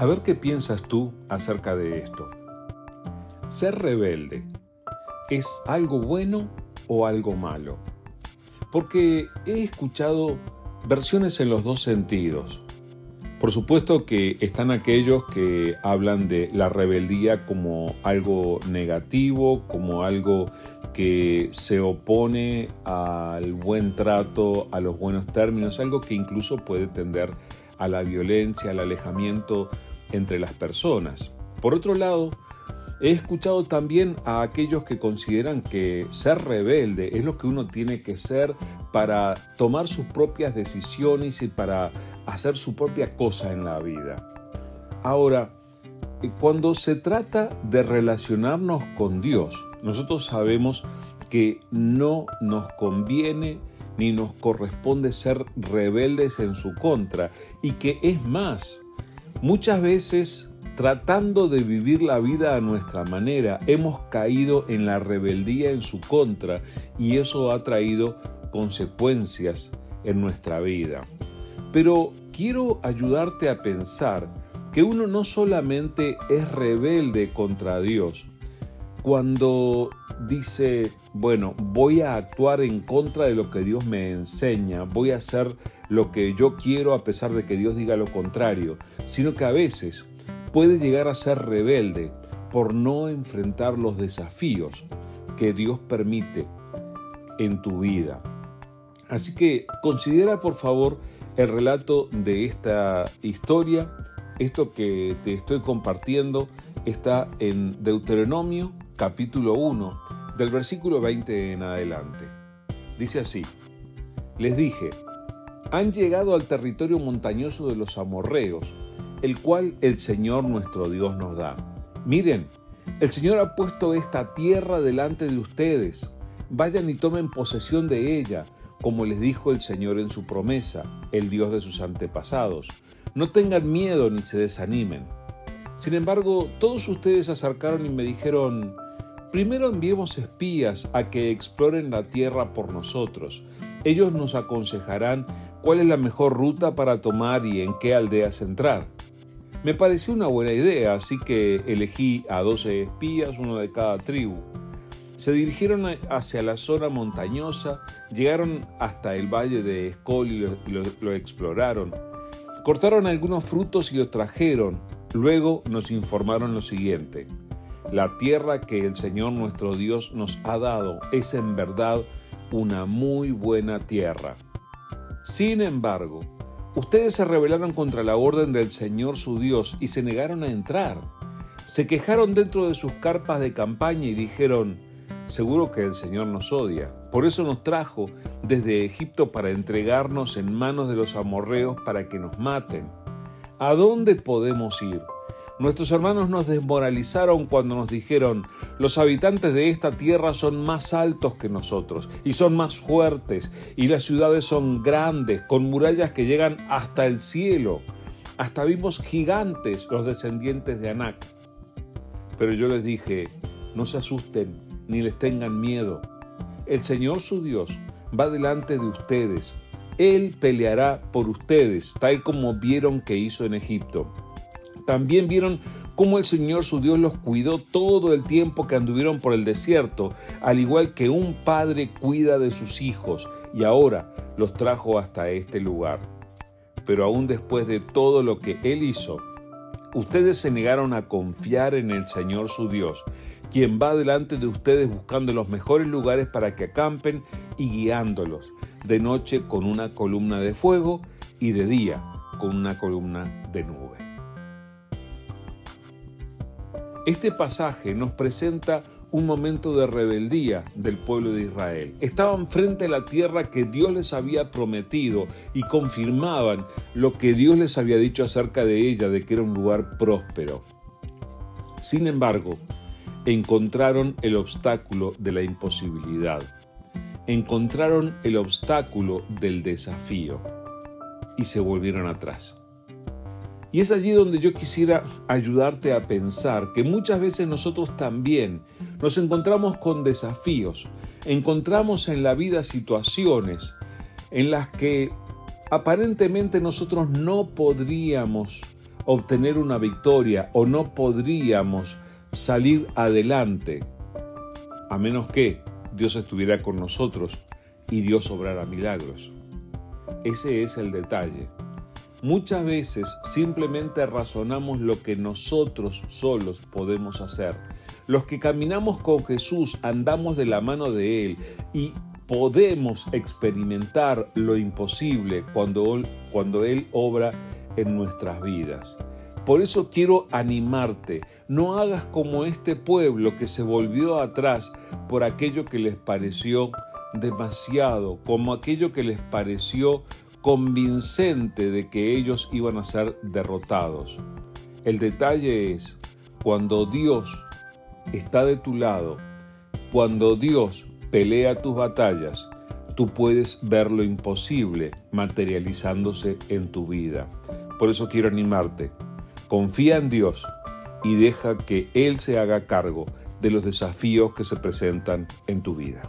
A ver qué piensas tú acerca de esto. ¿Ser rebelde es algo bueno o algo malo? Porque he escuchado versiones en los dos sentidos. Por supuesto que están aquellos que hablan de la rebeldía como algo negativo, como algo que se opone al buen trato, a los buenos términos, algo que incluso puede tender a la violencia, al alejamiento entre las personas. Por otro lado, he escuchado también a aquellos que consideran que ser rebelde es lo que uno tiene que ser para tomar sus propias decisiones y para hacer su propia cosa en la vida. Ahora, eh, cuando se trata de relacionarnos con Dios, nosotros sabemos que no nos conviene ni nos corresponde ser rebeldes en su contra y que es más, Muchas veces, tratando de vivir la vida a nuestra manera, hemos caído en la rebeldía en su contra y eso ha traído consecuencias en nuestra vida. Pero quiero ayudarte a pensar que uno no solamente es rebelde contra Dios, cuando dice, bueno, voy a actuar en contra de lo que Dios me enseña, voy a hacer lo que yo quiero a pesar de que Dios diga lo contrario, sino que a veces puede llegar a ser rebelde por no enfrentar los desafíos que Dios permite en tu vida. Así que considera por favor el relato de esta historia. Esto que te estoy compartiendo está en Deuteronomio capítulo 1, del versículo 20 en adelante. Dice así, les dije, han llegado al territorio montañoso de los amorreos, el cual el Señor nuestro Dios nos da. Miren, el Señor ha puesto esta tierra delante de ustedes. Vayan y tomen posesión de ella, como les dijo el Señor en su promesa, el Dios de sus antepasados. No tengan miedo ni se desanimen. Sin embargo, todos ustedes se acercaron y me dijeron, Primero enviemos espías a que exploren la tierra por nosotros. Ellos nos aconsejarán cuál es la mejor ruta para tomar y en qué aldeas entrar. Me pareció una buena idea, así que elegí a 12 espías, uno de cada tribu. Se dirigieron hacia la zona montañosa, llegaron hasta el valle de Escol y lo, exploraron. Cortaron algunos frutos y los trajeron. Luego nos informaron lo siguiente. La tierra que el Señor nuestro Dios nos ha dado es en verdad una muy buena tierra. Sin embargo, ustedes se rebelaron contra la orden del Señor su Dios y se negaron a entrar. Se quejaron dentro de sus carpas de campaña y dijeron, seguro que el Señor nos odia. Por eso nos trajo desde Egipto para entregarnos en manos de los amorreos para que nos maten. ¿A dónde podemos ir? Nuestros hermanos nos desmoralizaron cuando nos dijeron, los habitantes de esta tierra son más altos que nosotros y son más fuertes y las ciudades son grandes, con murallas que llegan hasta el cielo. Hasta vimos gigantes los descendientes de Anac. Pero yo les dije, no se asusten ni les tengan miedo. El Señor su Dios va delante de ustedes. Él peleará por ustedes, tal como vieron que hizo en Egipto. También vieron cómo el Señor su Dios los cuidó todo el tiempo que anduvieron por el desierto, al igual que un padre cuida de sus hijos, y ahora los trajo hasta este lugar. Pero aún después de todo lo que Él hizo, ustedes se negaron a confiar en el Señor su Dios, quien va delante de ustedes buscando los mejores lugares para que acampen y guiándolos, de noche con una columna de fuego y de día con una columna de nube. Este pasaje nos presenta un momento de rebeldía del pueblo de Israel. Estaban frente a la tierra que Dios les había prometido y confirmaban lo que Dios les había dicho acerca de ella, de que era un lugar próspero. Sin embargo, encontraron el obstáculo de la imposibilidad. Encontraron el obstáculo del desafío y se volvieron atrás. Y es allí donde yo quisiera ayudarte a pensar que muchas veces nosotros también nos encontramos con desafíos, encontramos en la vida situaciones en las que aparentemente nosotros no podríamos obtener una victoria o no podríamos salir adelante, a menos que Dios estuviera con nosotros y Dios obrara milagros. Ese es el detalle. Muchas veces simplemente razonamos lo que nosotros solos podemos hacer. Los que caminamos con Jesús andamos de la mano de Él y podemos experimentar lo imposible cuando, cuando Él obra en nuestras vidas. Por eso quiero animarte, no hagas como este pueblo que se volvió atrás por aquello que les pareció demasiado, como aquello que les pareció convincente de que ellos iban a ser derrotados. El detalle es, cuando Dios está de tu lado, cuando Dios pelea tus batallas, tú puedes ver lo imposible materializándose en tu vida. Por eso quiero animarte. Confía en Dios y deja que Él se haga cargo de los desafíos que se presentan en tu vida.